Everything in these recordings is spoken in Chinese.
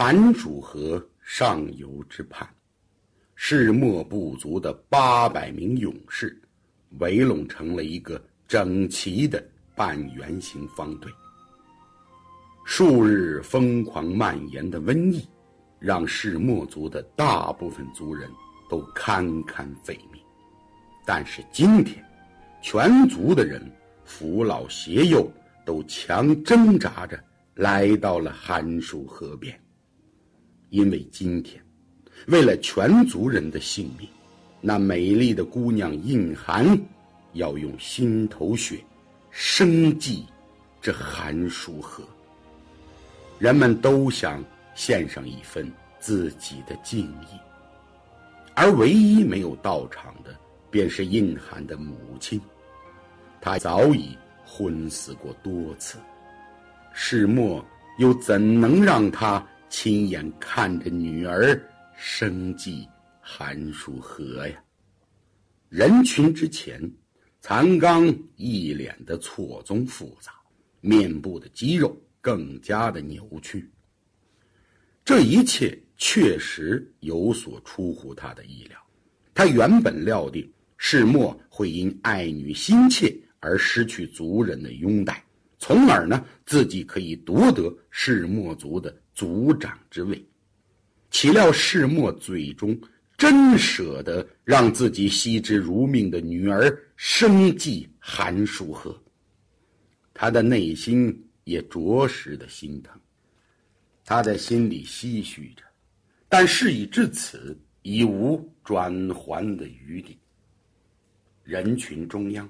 寒暑河上游之畔，世墨部族的八百名勇士围拢成了一个整齐的半圆形方队。数日疯狂蔓延的瘟疫，让世墨族的大部分族人都堪堪废命。但是今天，全族的人，扶老携幼，都强挣扎着来到了寒暑河边。因为今天，为了全族人的性命，那美丽的姑娘印寒，要用心头血，生祭这寒暑河。人们都想献上一份自己的敬意，而唯一没有到场的，便是印寒的母亲。她早已昏死过多次，世末又怎能让她？亲眼看着女儿生计寒暑河呀！人群之前，残刚一脸的错综复杂，面部的肌肉更加的扭曲。这一切确实有所出乎他的意料。他原本料定世墨会因爱女心切而失去族人的拥戴，从而呢自己可以夺得世墨族的。族长之位，岂料世末最终真舍得让自己惜之如命的女儿生祭寒暑河，他的内心也着实的心疼。他在心里唏嘘着，但事已至此，已无转还的余地。人群中央，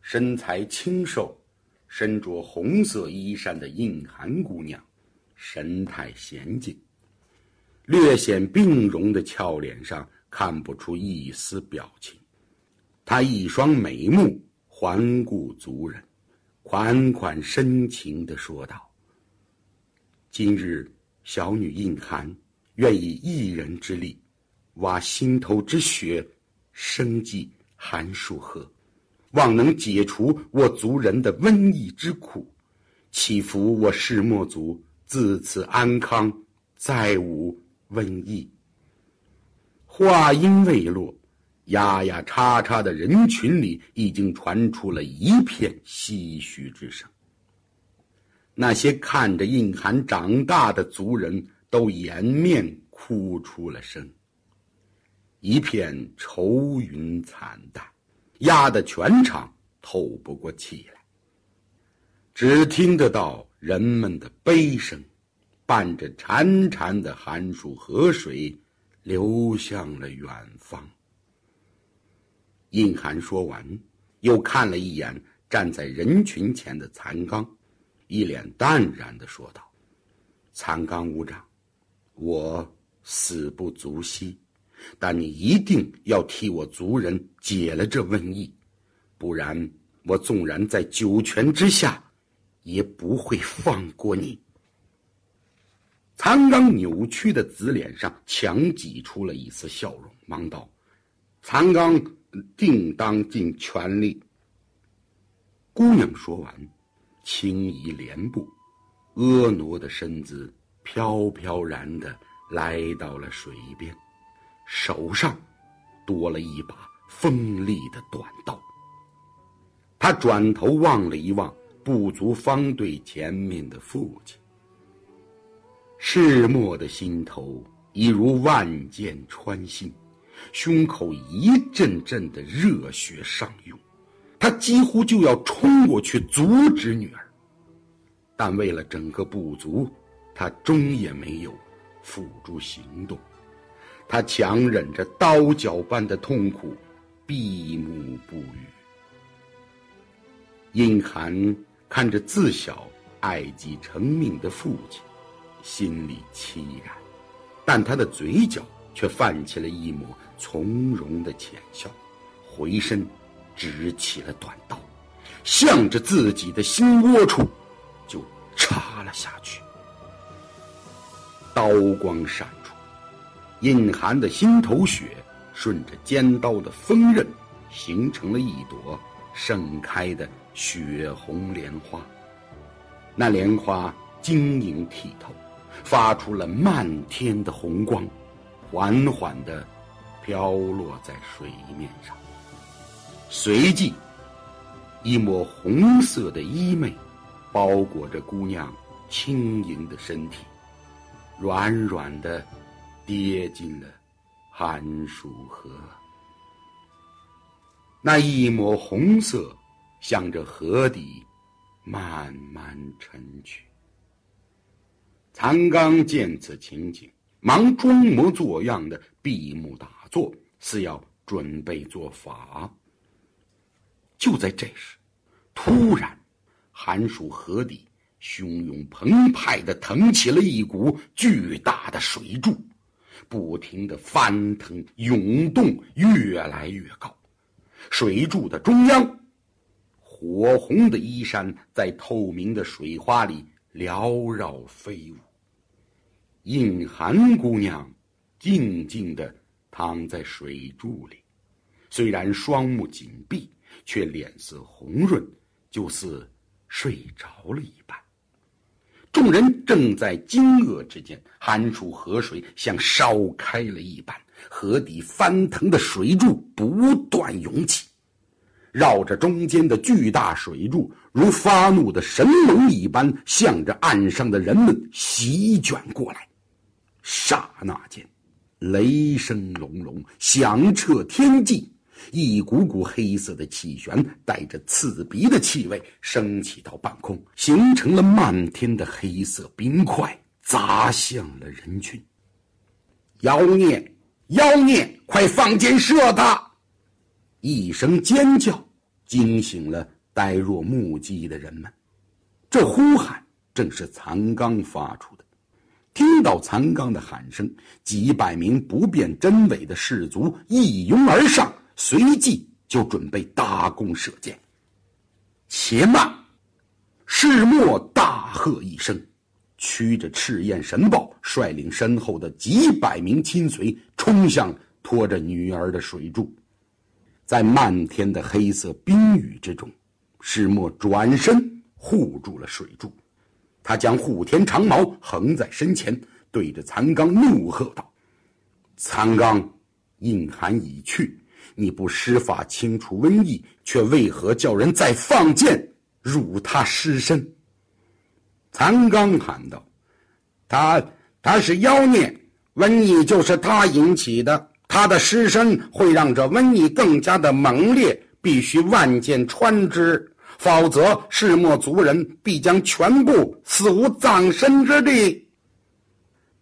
身材清瘦、身着红色衣衫的印寒姑娘。神态娴静，略显病容的俏脸上看不出一丝表情。他一双美目环顾族人，款款深情地说道：“今日小女印寒愿以一人之力，挖心头之血，生祭寒树河，望能解除我族人的瘟疫之苦，祈福我世末族。”自此安康，再无瘟疫。话音未落，呀呀叉叉的人群里已经传出了一片唏嘘之声。那些看着印寒长大的族人都掩面哭出了声，一片愁云惨淡，压得全场透不过气来。只听得到。人们的悲声，伴着潺潺的寒暑河水，流向了远方。印寒说完，又看了一眼站在人群前的残刚，一脸淡然的说道：“残刚无长，我死不足惜，但你一定要替我族人解了这瘟疫，不然我纵然在九泉之下。”也不会放过你。残刚扭曲的紫脸上强挤出了一丝笑容，忙道：“残刚定当尽全力。”姑娘说完，轻移莲步，婀娜的身姿飘飘然的来到了水边，手上多了一把锋利的短刀。她转头望了一望。部族方队前面的父亲，世墨的心头已如万箭穿心，胸口一阵阵的热血上涌，他几乎就要冲过去阻止女儿，但为了整个部族，他终也没有付诸行动，他强忍着刀绞般的痛苦，闭目不语。殷寒。看着自小爱己成命的父亲，心里凄然，但他的嘴角却泛起了一抹从容的浅笑，回身，执起了短刀，向着自己的心窝处，就插了下去。刀光闪出，隐含的心头血顺着尖刀的锋刃，形成了一朵盛开的。血红莲花，那莲花晶莹剔透，发出了漫天的红光，缓缓地飘落在水面上。随即，一抹红色的衣袂包裹着姑娘轻盈的身体，软软的跌进了寒暑河。那一抹红色向着河底慢慢沉去。残刚见此情景，忙装模作样的闭目打坐，似要准备做法。就在这时，突然，寒暑河底汹涌澎湃的腾起了一股巨大的水柱，不停的翻腾涌动，越来越高。水柱的中央，火红的衣衫在透明的水花里。缭绕飞舞，印寒姑娘静静地躺在水柱里，虽然双目紧闭，却脸色红润，就似睡着了一般。众人正在惊愕之间，寒暑河水像烧开了一般，河底翻腾的水柱不断涌起。绕着中间的巨大水柱，如发怒的神龙一般，向着岸上的人们席卷过来。刹那间，雷声隆隆，响彻天际，一股股黑色的气旋带着刺鼻的气味升起到半空，形成了漫天的黑色冰块，砸向了人群。妖孽，妖孽，快放箭射他！一声尖叫，惊醒了呆若木鸡的人们。这呼喊正是残刚发出的。听到残刚的喊声，几百名不辨真伪的士卒一拥而上，随即就准备搭弓射箭。且慢！世墨大喝一声，驱着赤焰神豹，率领身后的几百名亲随，冲向拖着女儿的水柱。在漫天的黑色冰雨之中，石墨转身护住了水柱，他将护天长矛横在身前，对着残刚怒喝道：“残刚，印寒已去，你不施法清除瘟疫，却为何叫人再放箭辱他尸身？”残刚喊道：“他他是妖孽，瘟疫就是他引起的。”他的尸身会让这瘟疫更加的猛烈，必须万箭穿之，否则世末族人必将全部死无葬身之地。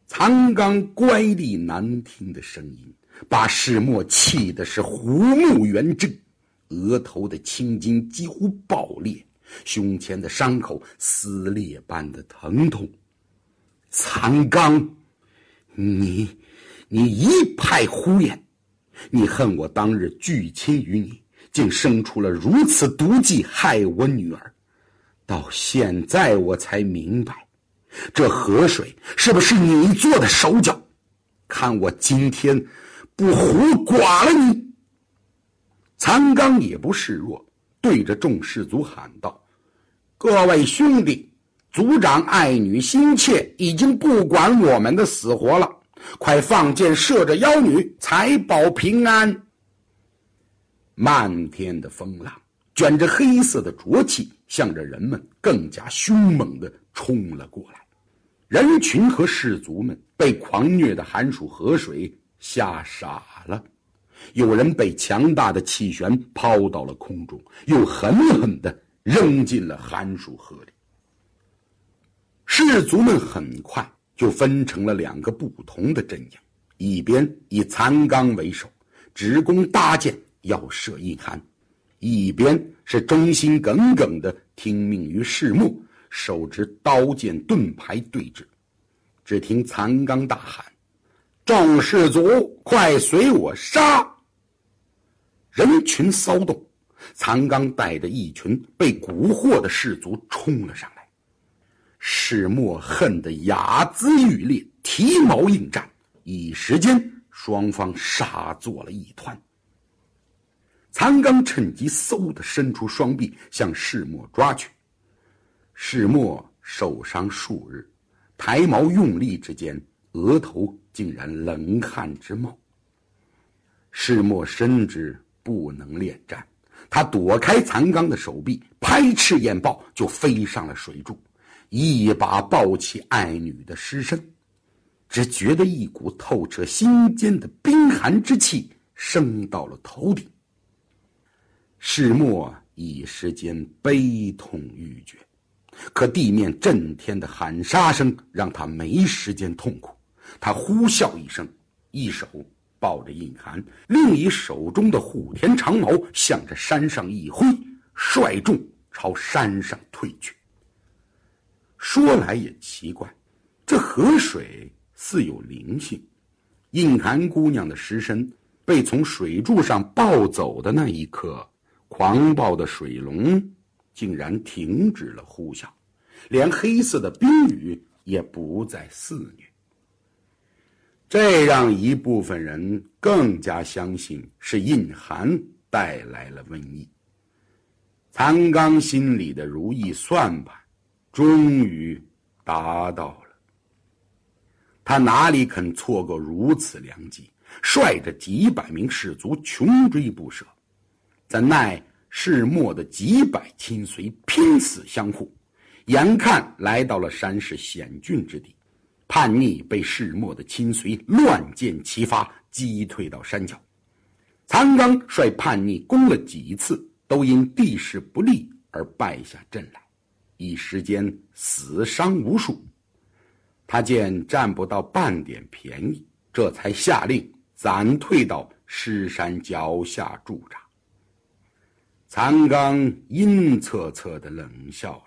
残刚乖戾难听的声音，把世末气的是虎目圆睁，额头的青筋几乎爆裂，胸前的伤口撕裂般的疼痛。残刚，你。你一派胡言！你恨我当日拒亲于你，竟生出了如此毒计害我女儿。到现在我才明白，这河水是不是你做的手脚？看我今天不胡剐了你！残刚也不示弱，对着众士卒喊道：“各位兄弟，族长爱女心切，已经不管我们的死活了。”快放箭射着妖女，才保平安。漫天的风浪卷着黑色的浊气，向着人们更加凶猛的冲了过来。人群和士卒们被狂虐的寒暑河水吓傻了，有人被强大的气旋抛到了空中，又狠狠的扔进了寒暑河里。士卒们很快。就分成了两个不同的阵营，一边以残刚为首，直攻搭箭要射印寒；一边是忠心耿耿的听命于世木，手执刀剑盾牌对峙。只听残刚大喊：“众士卒，快随我杀！”人群骚动，残刚带着一群被蛊惑的士卒冲了上来。世墨恨得牙眦欲裂，提矛应战，一时间双方杀作了一团。残刚趁机嗖的伸出双臂向世墨抓去。世墨受伤数日，抬毛用力之间，额头竟然冷汗直冒。世墨深知不能恋战，他躲开残刚的手臂，拍翅燕豹就飞上了水柱，一把抱起爱女的尸身，只觉得一股透彻心间的冰寒之气升到了头顶。世墨一时间悲痛欲绝，可地面震天的喊杀声让他没时间痛苦。他呼啸一声，一手。抱着印寒，另一手中的虎田长矛向着山上一挥，率众朝山上退去。说来也奇怪，这河水似有灵性。印寒姑娘的尸身被从水柱上抱走的那一刻，狂暴的水龙竟然停止了呼啸，连黑色的冰雨也不再肆虐。这让一部分人更加相信是印寒带来了瘟疫。残刚心里的如意算盘，终于达到了。他哪里肯错过如此良机，率着几百名士卒穷追不舍，在奈世末的几百亲随拼死相护，眼看来到了山势险峻之地。叛逆被世末的亲随乱箭齐发击退到山脚，残刚率叛逆攻了几次，都因地势不利而败下阵来，一时间死伤无数。他见占不到半点便宜，这才下令暂退到狮山脚下驻扎。残刚阴恻恻的冷笑。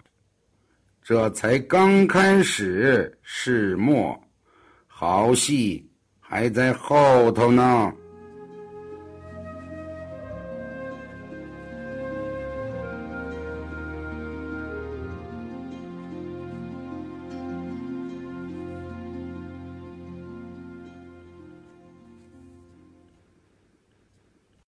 这才刚开始，是末，好戏还在后头呢。